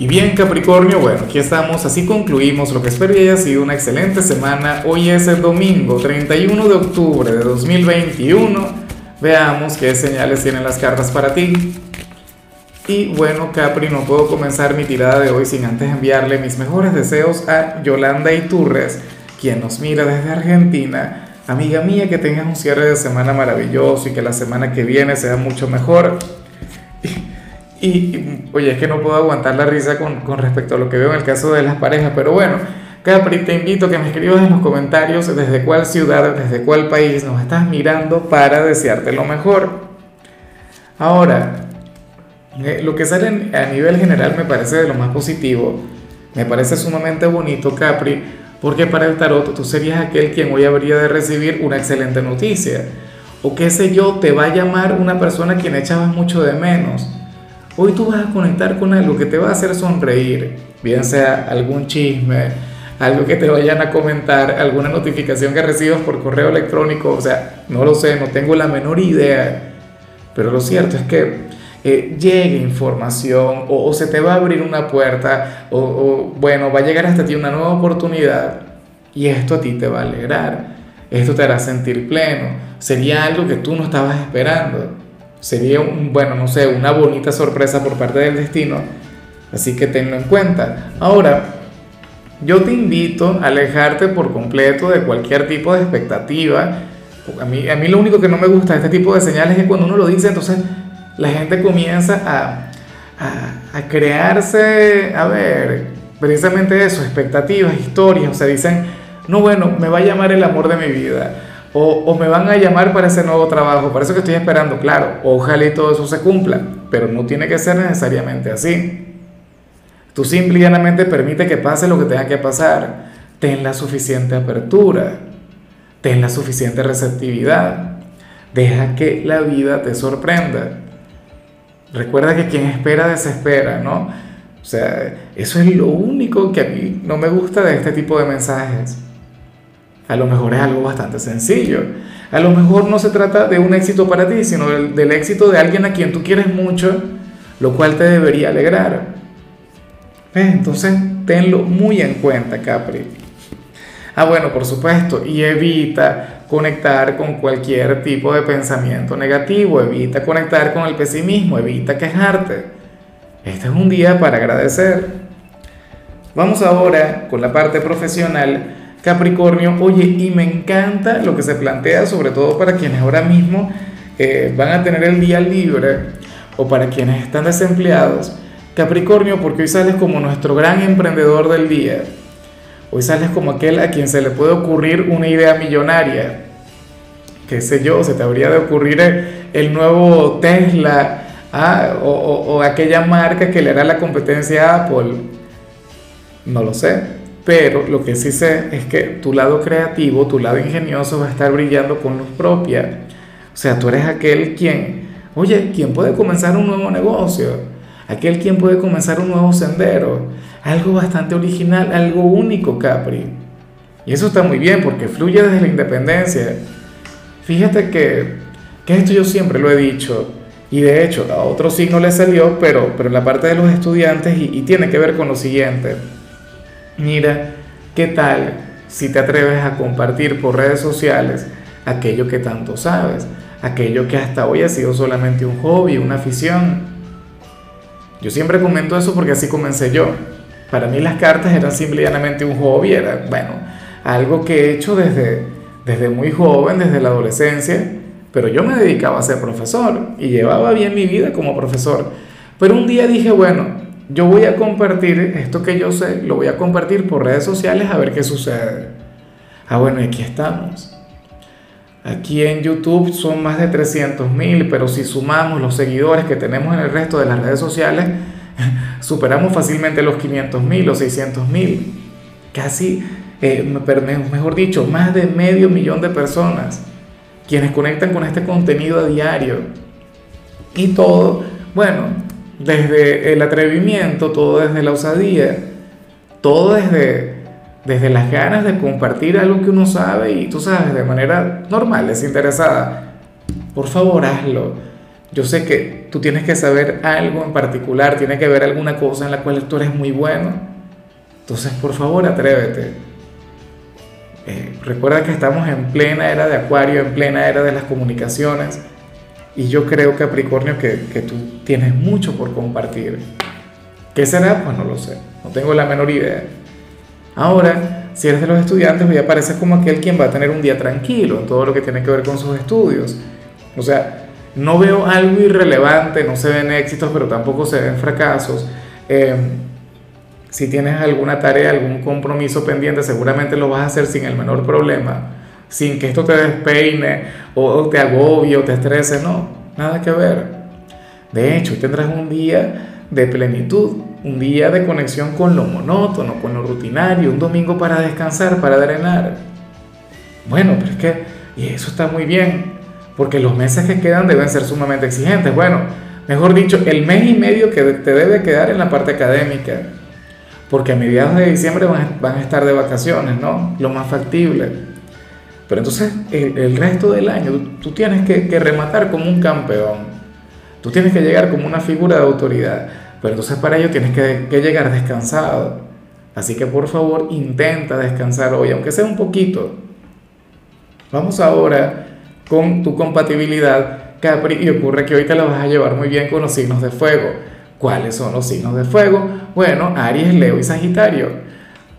Y bien Capricornio, bueno, aquí estamos, así concluimos lo que espero que haya sido una excelente semana. Hoy es el domingo 31 de octubre de 2021. Veamos qué señales tienen las cartas para ti. Y bueno, Capri, no puedo comenzar mi tirada de hoy sin antes enviarle mis mejores deseos a Yolanda Iturres, quien nos mira desde Argentina. Amiga mía, que tengas un cierre de semana maravilloso y que la semana que viene sea mucho mejor. Y, oye, es que no puedo aguantar la risa con, con, respecto a lo que veo en el caso de las parejas, pero bueno, Capri, te invito a que me escribas en los comentarios desde cuál ciudad, desde cuál país nos estás mirando para desearte lo mejor. Ahora, eh, lo que sale a nivel general me parece de lo más positivo, me parece sumamente bonito, Capri, porque para el tarot tú serías aquel quien hoy habría de recibir una excelente noticia. O qué sé yo, te va a llamar una persona a quien echabas mucho de menos Hoy tú vas a conectar con algo que te va a hacer sonreír, bien sea algún chisme, algo que te vayan a comentar, alguna notificación que recibas por correo electrónico, o sea, no lo sé, no tengo la menor idea, pero lo cierto es que eh, llegue información o, se te va a abrir una puerta o, o, bueno, va a llegar hasta ti una nueva oportunidad y esto a ti te va a alegrar, esto te hará sentir pleno, sería algo que tú no estabas esperando. Sería, un, bueno, no sé, una bonita sorpresa por parte del destino. Así que tenlo en cuenta. Ahora, yo te invito a alejarte por completo de cualquier tipo de expectativa. A mí, a mí lo único que no me gusta de este tipo de señales es cuando uno lo dice, entonces la gente comienza a, a, a crearse, a ver, precisamente eso, expectativas, historias. O sea, dicen, no, bueno, me va a llamar el amor de mi vida o, me van a llamar para ese nuevo trabajo, para eso que estoy esperando, claro, ojalá y todo eso se cumpla, pero no tiene que ser necesariamente así. Tú simple y llanamente permite que pase lo que tenga que pasar, ten la suficiente apertura, ten la suficiente receptividad, deja que la vida te sorprenda. Recuerda que quien espera desespera, ¿no? O sea, eso es lo único que a mí no me gusta de este tipo de mensajes. A lo mejor es algo bastante sencillo. A lo mejor no se trata de un éxito para ti, sino del, éxito de alguien a quien tú quieres mucho, lo cual te debería alegrar. Entonces, tenlo muy en cuenta, Capri. Ah, bueno, por supuesto, y evita conectar con cualquier tipo de pensamiento negativo, evita conectar con el pesimismo, evita quejarte. Este es un día para agradecer. Vamos ahora con la parte profesional Capricornio, oye, y me encanta lo que se plantea, sobre todo para quienes ahora mismo eh, van a tener el día libre o para quienes están desempleados. Capricornio, porque hoy sales como nuestro gran emprendedor del día. Hoy sales como aquel a quien se le puede ocurrir una idea millonaria. Qué sé yo, se te habría de ocurrir el nuevo Tesla ah, o, o aquella marca que le hará la competencia a Apple. No lo sé pero lo que sí sé es que tu lado creativo, tu lado ingenioso va a estar brillando con luz propia. O sea, tú eres aquel quien, oye, quien puede comenzar un nuevo negocio, aquel quien puede comenzar un nuevo sendero, algo bastante original, algo único, Capri. Y eso está muy bien porque fluye desde la independencia. Fíjate que, que esto yo siempre lo he dicho, y de hecho a otro signo le salió, pero, pero en la parte de los estudiantes y, y tiene que ver con lo siguiente. Mira, ¿qué tal si te atreves a compartir por redes sociales aquello que tanto sabes, aquello que hasta hoy ha sido solamente un hobby, una afición? Yo siempre comento eso porque así comencé yo. Para mí las cartas eran simplemente un hobby, era, bueno, algo que he hecho desde, desde muy joven, desde la adolescencia, pero yo me dedicaba a ser profesor y llevaba bien mi vida como profesor. Pero un día dije, bueno, yo voy a compartir esto que yo sé, lo voy a compartir por redes sociales a ver qué sucede. Ah, bueno, aquí estamos. Aquí en YouTube son más de 300 mil, pero si sumamos los seguidores que tenemos en el resto de las redes sociales, superamos fácilmente los 500 mil o 600 mil. Casi, eh, mejor dicho, más de medio millón de personas quienes conectan con este contenido a diario. Y todo, bueno, desde el atrevimiento, todo desde la osadía, todo desde, desde las ganas de compartir algo que uno sabe y tú sabes, de manera normal, desinteresada. Por favor, hazlo. yo sé que tú tienes que saber algo en particular, tiene que ver alguna cosa en la cual tú eres muy bueno. Entonces, por favor, atrévete. Eh, recuerda que estamos en plena era de Acuario, en plena era de las comunicaciones. Y yo creo, Capricornio, que, que tú tienes mucho por compartir. ¿Qué será? Pues no lo sé. No tengo la menor idea. Ahora, si eres de los estudiantes, voy a parecer como aquel quien va a tener un día tranquilo en todo lo que tiene que ver con sus estudios. O sea, no veo algo irrelevante, no se ven éxitos, pero tampoco se ven fracasos. Eh, si tienes alguna tarea, algún compromiso pendiente, seguramente lo vas a hacer sin el menor problema, sin que esto te despeine o te agobie o te estrese, no, nada que ver. De hecho, tendrás un día de plenitud, un día de conexión con lo monótono, con lo rutinario, un domingo para descansar, para drenar. Bueno, pero es que, y eso está muy bien, porque los meses que quedan deben ser sumamente exigentes. Bueno, mejor dicho, el mes y medio que te debe quedar en la parte académica, porque a mediados de diciembre van a estar de vacaciones, ¿no? Lo más factible. Pero entonces el, resto del año tú tienes que, rematar como un campeón, tú tienes que llegar como una figura de autoridad, pero entonces para ello tienes que, llegar descansado. Así que por favor intenta descansar hoy, aunque sea un poquito. Vamos ahora con tu compatibilidad Capri y ocurre que hoy te la vas a llevar muy bien con los signos de fuego. ¿Cuáles son los signos de fuego? Bueno, Aries, Leo y Sagitario.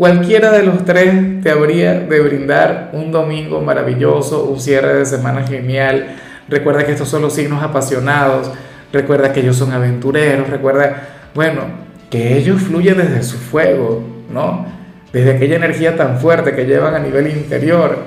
Cualquiera de los tres te habría de brindar un domingo maravilloso, un cierre de semana genial. Recuerda que estos son los signos apasionados, recuerda que ellos son aventureros, recuerda, bueno, que ellos fluyen desde su fuego, ¿no? Desde aquella energía tan fuerte que llevan a nivel interior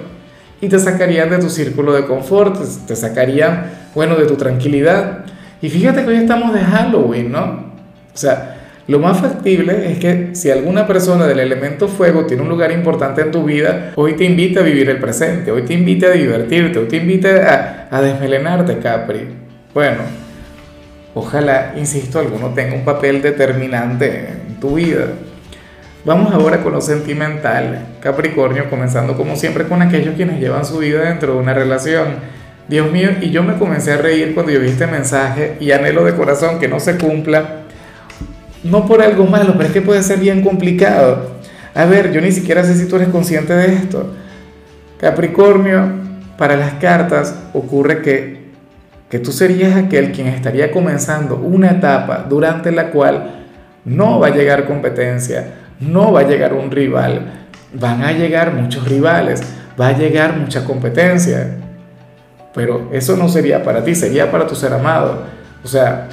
y te sacarían de tu círculo de confort, te sacarían, bueno, de tu tranquilidad. Y fíjate que hoy estamos de Halloween, ¿no? O sea, lo más factible es que si alguna persona del elemento fuego tiene un lugar importante en tu vida, hoy te invita a vivir el presente, hoy te invita a divertirte, hoy te invita a, a desmelenarte, Capri. Bueno, ojalá, insisto, alguno tenga un papel determinante en tu vida. Vamos ahora con lo sentimental, Capricornio, comenzando como siempre con aquellos quienes llevan su vida dentro de una relación. Dios mío, y yo me comencé a reír cuando yo vi este mensaje y anhelo de corazón que no se cumpla, no por algo malo, pero es que puede ser bien complicado. A ver, yo ni siquiera sé si tú eres consciente de esto. Capricornio, para las cartas ocurre que, que tú serías aquel quien estaría comenzando una etapa durante la cual no va a llegar competencia, no va a llegar un rival, van a llegar muchos rivales, va a llegar mucha competencia. Pero eso no sería para ti, sería para tu ser amado. O sea,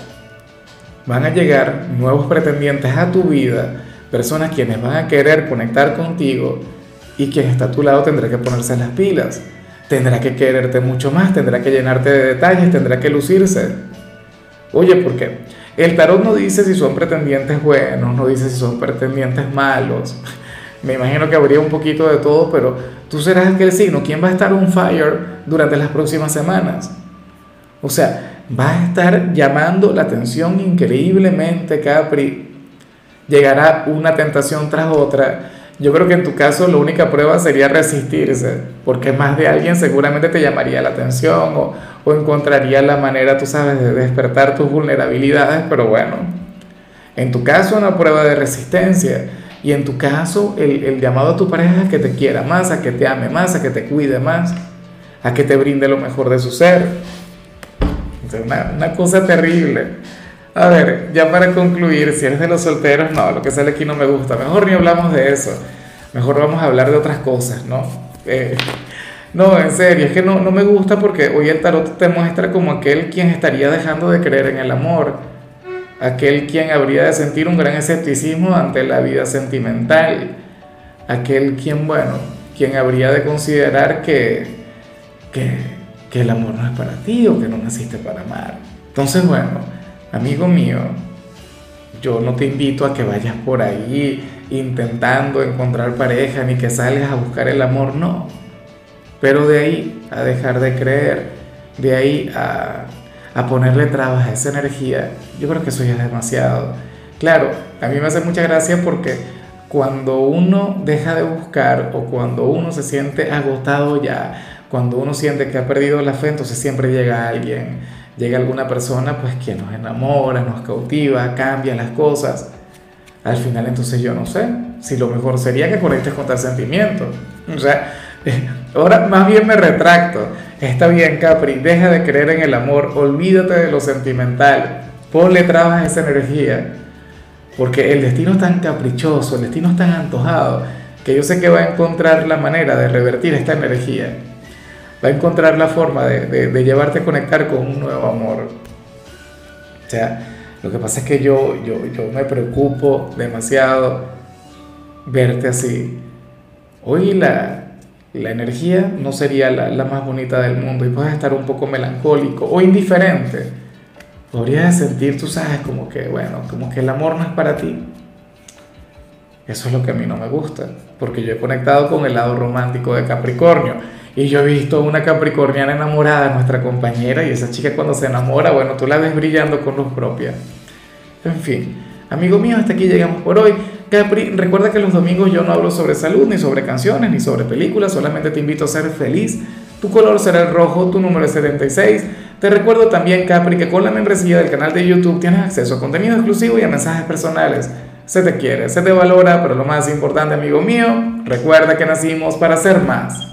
van a llegar nuevos pretendientes a tu vida, personas quienes van a querer conectar contigo y quien está a tu lado tendrá que ponerse las pilas, tendrá que quererte mucho más, tendrá que llenarte de detalles, tendrá que lucirse. Oye, ¿por qué? El tarot no dice si son pretendientes buenos, no dice si son pretendientes malos. Me imagino que habría un poquito de todo, pero tú serás aquel signo. ¿Quién va a estar on fire durante las próximas semanas? O sea, va a estar llamando la atención increíblemente, Capri. Llegará una tentación tras otra yo creo que en tu caso la única prueba sería resistirse, porque más de alguien seguramente te llamaría la atención o, o encontraría la manera, tú sabes, de despertar tus vulnerabilidades, pero bueno, en tu caso una prueba de resistencia y en tu caso el, el llamado a tu pareja a que te quiera más, a que te ame más, a que te cuide más, a que te brinde lo mejor de su ser. Una, una cosa terrible. A ver, ya para concluir, si eres de los solteros, no, lo que sale aquí no me gusta. Mejor ni hablamos de eso. Mejor vamos a hablar de otras cosas, ¿no? Eh, no, en serio, es que no, no me gusta porque hoy el tarot te muestra como aquel quien estaría dejando de creer en el amor, aquel quien habría de sentir un gran escepticismo ante la vida sentimental, aquel quien, bueno, quien habría de considerar que, que, que el amor no es para ti o que no naciste para amar. Entonces, bueno Amigo mío, yo no te invito a que vayas por ahí intentando encontrar pareja ni que salgas a buscar el amor, no. Pero de ahí a dejar de creer, de ahí a, a ponerle trabas a esa energía, yo creo que eso ya es demasiado. Claro, a mí me hace mucha gracia porque cuando uno deja de buscar o cuando uno se siente agotado ya, cuando uno siente que ha perdido la fe, entonces siempre llega alguien llega alguna persona pues que nos enamora, nos cautiva, cambia las cosas. Al final entonces yo no sé si lo mejor sería que conectes con tal sentimiento. O sea, ahora más bien me retracto. Está bien, Capri, deja de creer en el amor, olvídate de lo sentimental, ponle trabas a esa energía, porque el destino es tan caprichoso, el destino es tan antojado, que yo sé que va a encontrar la manera de revertir esta energía, va a encontrar la forma de, de, llevarte a conectar con un nuevo amor. O sea, lo que pasa es que yo, yo, yo me preocupo demasiado verte así. Hoy la, la energía no sería la, más bonita del mundo y puedes estar un poco melancólico o indiferente. Podrías sentir, tú sabes, como que, bueno, como que el amor no es para ti. Eso es lo que a mí no me gusta, porque yo he conectado con el lado romántico de Capricornio y yo he visto una capricorniana enamorada de nuestra compañera y esa chica cuando se enamora, bueno, tú la ves brillando con luz propia. En fin, amigo mío, hasta aquí llegamos por hoy. Capri, recuerda que los domingos yo no hablo sobre salud, ni sobre canciones, ni sobre películas, solamente te invito a ser feliz. Tu color será el rojo, tu número es 76. Te recuerdo también, Capri, que con la membresía del canal de YouTube tienes acceso a contenido exclusivo y a mensajes personales. Se te quiere, se te valora, pero lo más importante, amigo mío, recuerda que nacimos para ser más.